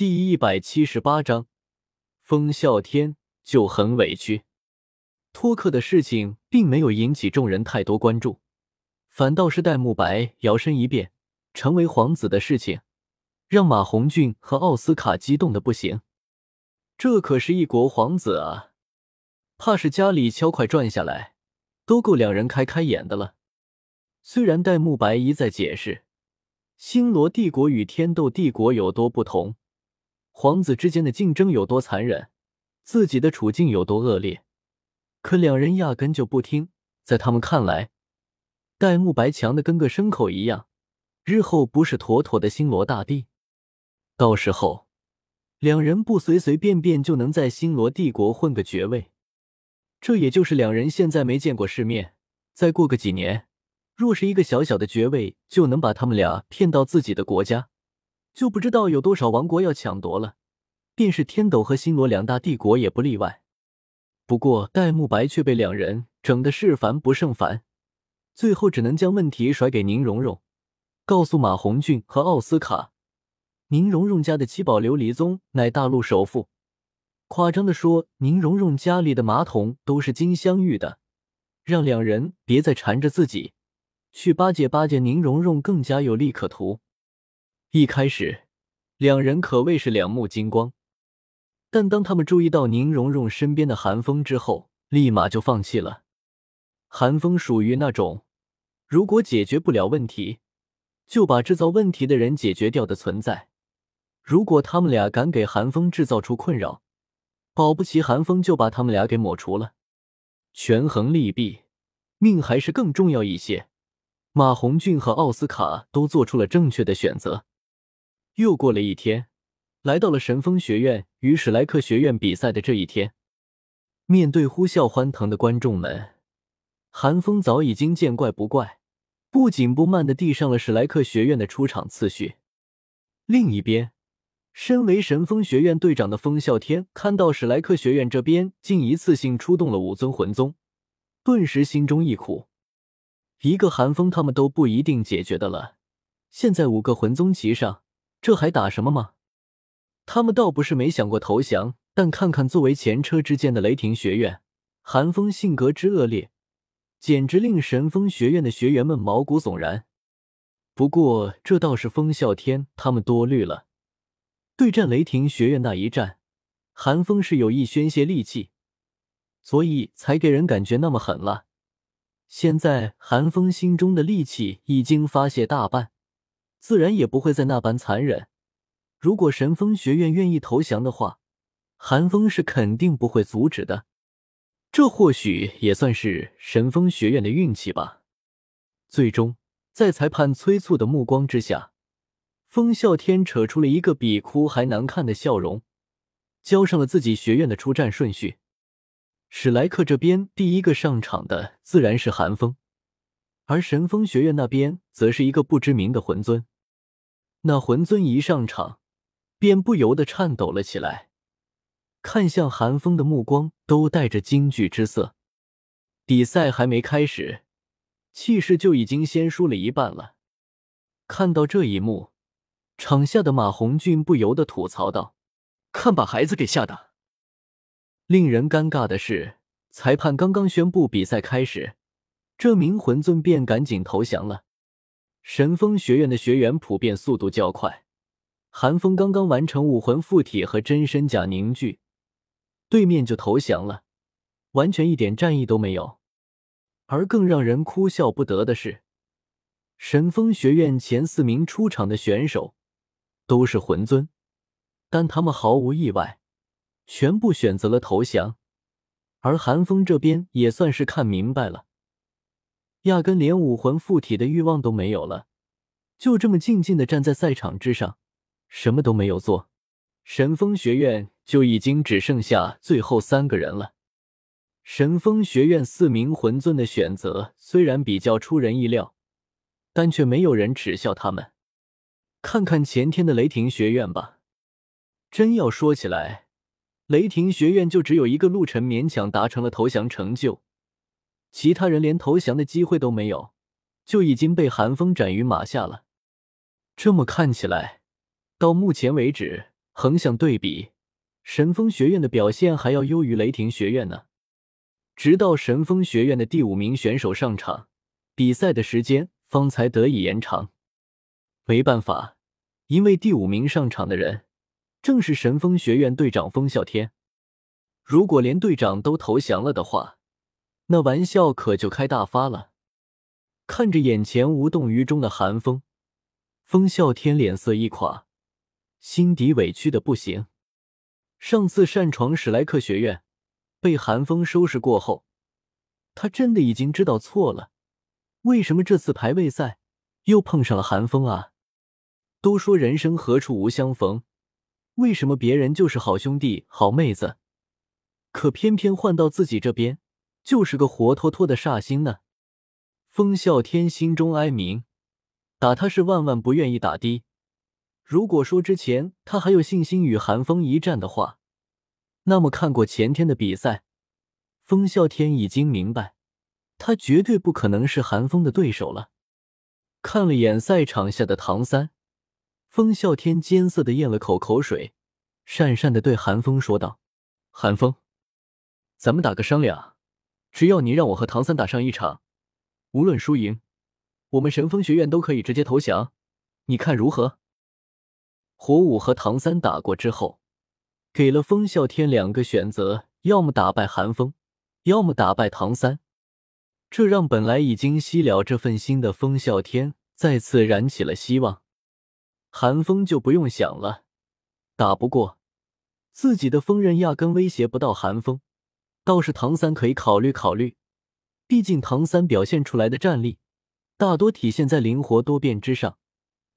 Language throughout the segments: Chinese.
第一百七十八章，风啸天就很委屈。托克的事情并没有引起众人太多关注，反倒是戴沐白摇身一变成为皇子的事情，让马红俊和奥斯卡激动的不行。这可是一国皇子啊，怕是家里敲块赚下来，都够两人开开眼的了。虽然戴沐白一再解释，星罗帝国与天斗帝国有多不同。皇子之间的竞争有多残忍，自己的处境有多恶劣，可两人压根就不听。在他们看来，戴沐白强的跟个牲口一样，日后不是妥妥的星罗大帝？到时候，两人不随随便便就能在星罗帝国混个爵位，这也就是两人现在没见过世面。再过个几年，若是一个小小的爵位就能把他们俩骗到自己的国家。就不知道有多少王国要抢夺了，便是天斗和星罗两大帝国也不例外。不过戴沐白却被两人整的是烦不胜烦，最后只能将问题甩给宁荣荣，告诉马红俊和奥斯卡，宁荣荣家的七宝琉璃宗乃大陆首富，夸张的说，宁荣荣家里的马桶都是金镶玉的，让两人别再缠着自己，去巴结巴结宁荣荣，更加有利可图。一开始，两人可谓是两目金光，但当他们注意到宁荣荣身边的韩风之后，立马就放弃了。韩风属于那种，如果解决不了问题，就把制造问题的人解决掉的存在。如果他们俩敢给韩风制造出困扰，保不齐韩风就把他们俩给抹除了。权衡利弊，命还是更重要一些。马红俊和奥斯卡都做出了正确的选择。又过了一天，来到了神风学院与史莱克学院比赛的这一天。面对呼啸欢腾的观众们，韩风早已经见怪不怪，不紧不慢的递上了史莱克学院的出场次序。另一边，身为神风学院队长的风啸天看到史莱克学院这边竟一次性出动了五尊魂宗，顿时心中一苦。一个寒风他们都不一定解决的了，现在五个魂宗齐上。这还打什么吗？他们倒不是没想过投降，但看看作为前车之鉴的雷霆学院，寒风性格之恶劣，简直令神风学院的学员们毛骨悚然。不过这倒是风啸天他们多虑了，对战雷霆学院那一战，寒风是有意宣泄戾气，所以才给人感觉那么狠辣。现在寒风心中的戾气已经发泄大半。自然也不会再那般残忍。如果神风学院愿意投降的话，寒风是肯定不会阻止的。这或许也算是神风学院的运气吧。最终，在裁判催促的目光之下，风啸天扯出了一个比哭还难看的笑容，交上了自己学院的出战顺序。史莱克这边第一个上场的自然是寒风，而神风学院那边则是一个不知名的魂尊。那魂尊一上场，便不由得颤抖了起来，看向寒风的目光都带着惊惧之色。比赛还没开始，气势就已经先输了一半了。看到这一幕，场下的马红俊不由得吐槽道：“看把孩子给吓的！”令人尴尬的是，裁判刚刚宣布比赛开始，这名魂尊便赶紧投降了。神风学院的学员普遍速度较快，寒风刚刚完成武魂附体和真身甲凝聚，对面就投降了，完全一点战意都没有。而更让人哭笑不得的是，神风学院前四名出场的选手都是魂尊，但他们毫无意外，全部选择了投降。而寒风这边也算是看明白了。压根连武魂附体的欲望都没有了，就这么静静的站在赛场之上，什么都没有做。神风学院就已经只剩下最后三个人了。神风学院四名魂尊的选择虽然比较出人意料，但却没有人耻笑他们。看看前天的雷霆学院吧，真要说起来，雷霆学院就只有一个陆晨勉强达成了投降成就。其他人连投降的机会都没有，就已经被寒风斩于马下了。这么看起来，到目前为止，横向对比，神风学院的表现还要优于雷霆学院呢。直到神风学院的第五名选手上场，比赛的时间方才得以延长。没办法，因为第五名上场的人正是神风学院队长风啸天。如果连队长都投降了的话，那玩笑可就开大发了。看着眼前无动于衷的寒风，风啸天脸色一垮，心底委屈的不行。上次擅闯史莱克学院被寒风收拾过后，他真的已经知道错了。为什么这次排位赛又碰上了寒风啊？都说人生何处无相逢，为什么别人就是好兄弟、好妹子？可偏偏换到自己这边，就是个活脱脱的煞星呢。风啸天心中哀鸣，打他是万万不愿意打的。如果说之前他还有信心与寒风一战的话，那么看过前天的比赛，风啸天已经明白，他绝对不可能是寒风的对手了。看了眼赛场下的唐三，风啸天艰涩的咽了口口水，讪讪的对寒风说道：“寒风。”咱们打个商量，只要你让我和唐三打上一场，无论输赢，我们神风学院都可以直接投降，你看如何？火舞和唐三打过之后，给了风啸天两个选择：要么打败寒风，要么打败唐三。这让本来已经熄了这份心的风啸天再次燃起了希望。寒风就不用想了，打不过自己的锋刃，压根威胁不到寒风。倒是唐三可以考虑考虑，毕竟唐三表现出来的战力大多体现在灵活多变之上，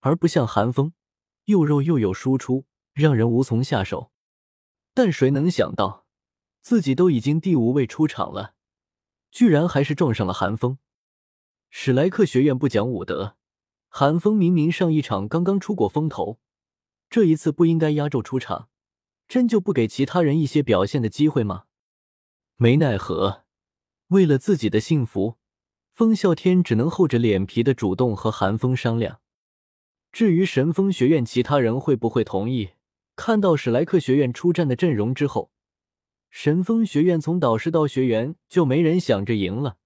而不像寒风又肉又有输出，让人无从下手。但谁能想到，自己都已经第五位出场了，居然还是撞上了寒风。史莱克学院不讲武德，寒风明明上一场刚刚出过风头，这一次不应该压轴出场，真就不给其他人一些表现的机会吗？没奈何，为了自己的幸福，风啸天只能厚着脸皮的主动和寒风商量。至于神风学院其他人会不会同意，看到史莱克学院出战的阵容之后，神风学院从导师到学员就没人想着赢了，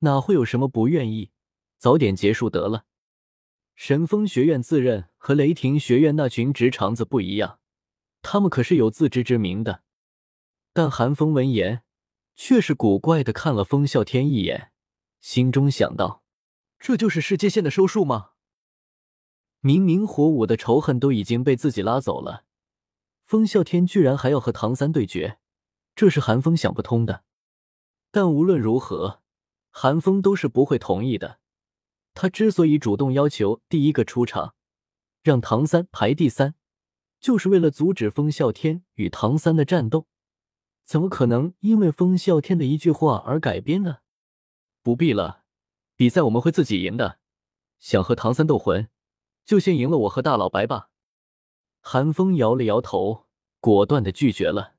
哪会有什么不愿意？早点结束得了。神风学院自认和雷霆学院那群直肠子不一样，他们可是有自知之明的。但寒风闻言，却是古怪的看了风啸天一眼，心中想到：这就是世界线的收束吗？明明火舞的仇恨都已经被自己拉走了，风啸天居然还要和唐三对决，这是寒风想不通的。但无论如何，寒风都是不会同意的。他之所以主动要求第一个出场，让唐三排第三，就是为了阻止风啸天与唐三的战斗。怎么可能因为风啸天的一句话而改编呢？不必了，比赛我们会自己赢的。想和唐三斗魂，就先赢了我和大老白吧。韩风摇了摇头，果断的拒绝了。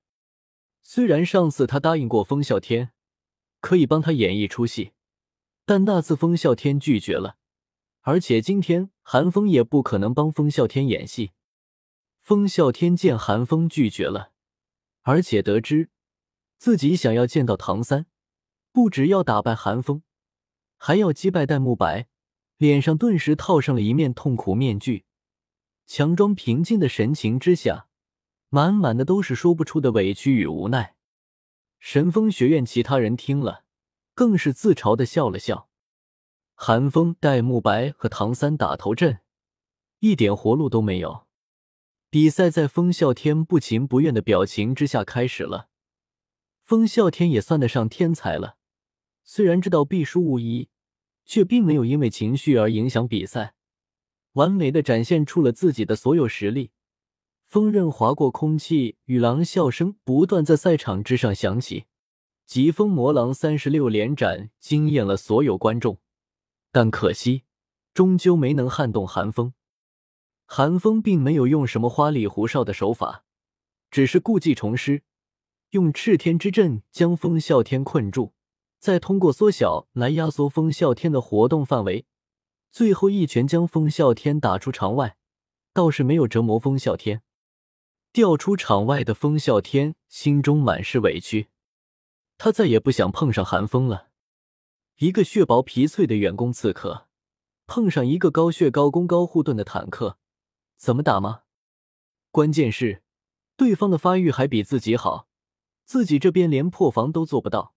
虽然上次他答应过风啸天，可以帮他演一出戏，但那次风啸天拒绝了，而且今天韩风也不可能帮风啸天演戏。风啸天见韩风拒绝了，而且得知。自己想要见到唐三，不只要打败寒风，还要击败戴沐白，脸上顿时套上了一面痛苦面具，强装平静的神情之下，满满的都是说不出的委屈与无奈。神风学院其他人听了，更是自嘲的笑了笑。寒风、戴沐白和唐三打头阵，一点活路都没有。比赛在风啸天不情不愿的表情之下开始了。风啸天也算得上天才了，虽然知道必输无疑，却并没有因为情绪而影响比赛，完美的展现出了自己的所有实力。锋刃划过空气，与狼啸声不断在赛场之上响起。疾风魔狼三十六连斩惊艳了所有观众，但可惜终究没能撼动寒风。寒风并没有用什么花里胡哨的手法，只是故技重施。用赤天之阵将风啸天困住，再通过缩小来压缩风啸天的活动范围，最后一拳将风啸天打出场外，倒是没有折磨风啸天。掉出场外的风啸天心中满是委屈，他再也不想碰上寒风了。一个血薄皮脆的远攻刺客，碰上一个高血高攻高护盾的坦克，怎么打吗？关键是对方的发育还比自己好，自己这边连破防都做不到，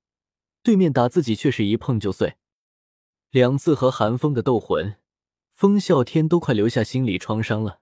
对面打自己却是一碰就碎。两次和寒风的斗魂，风啸天都快留下心理创伤了。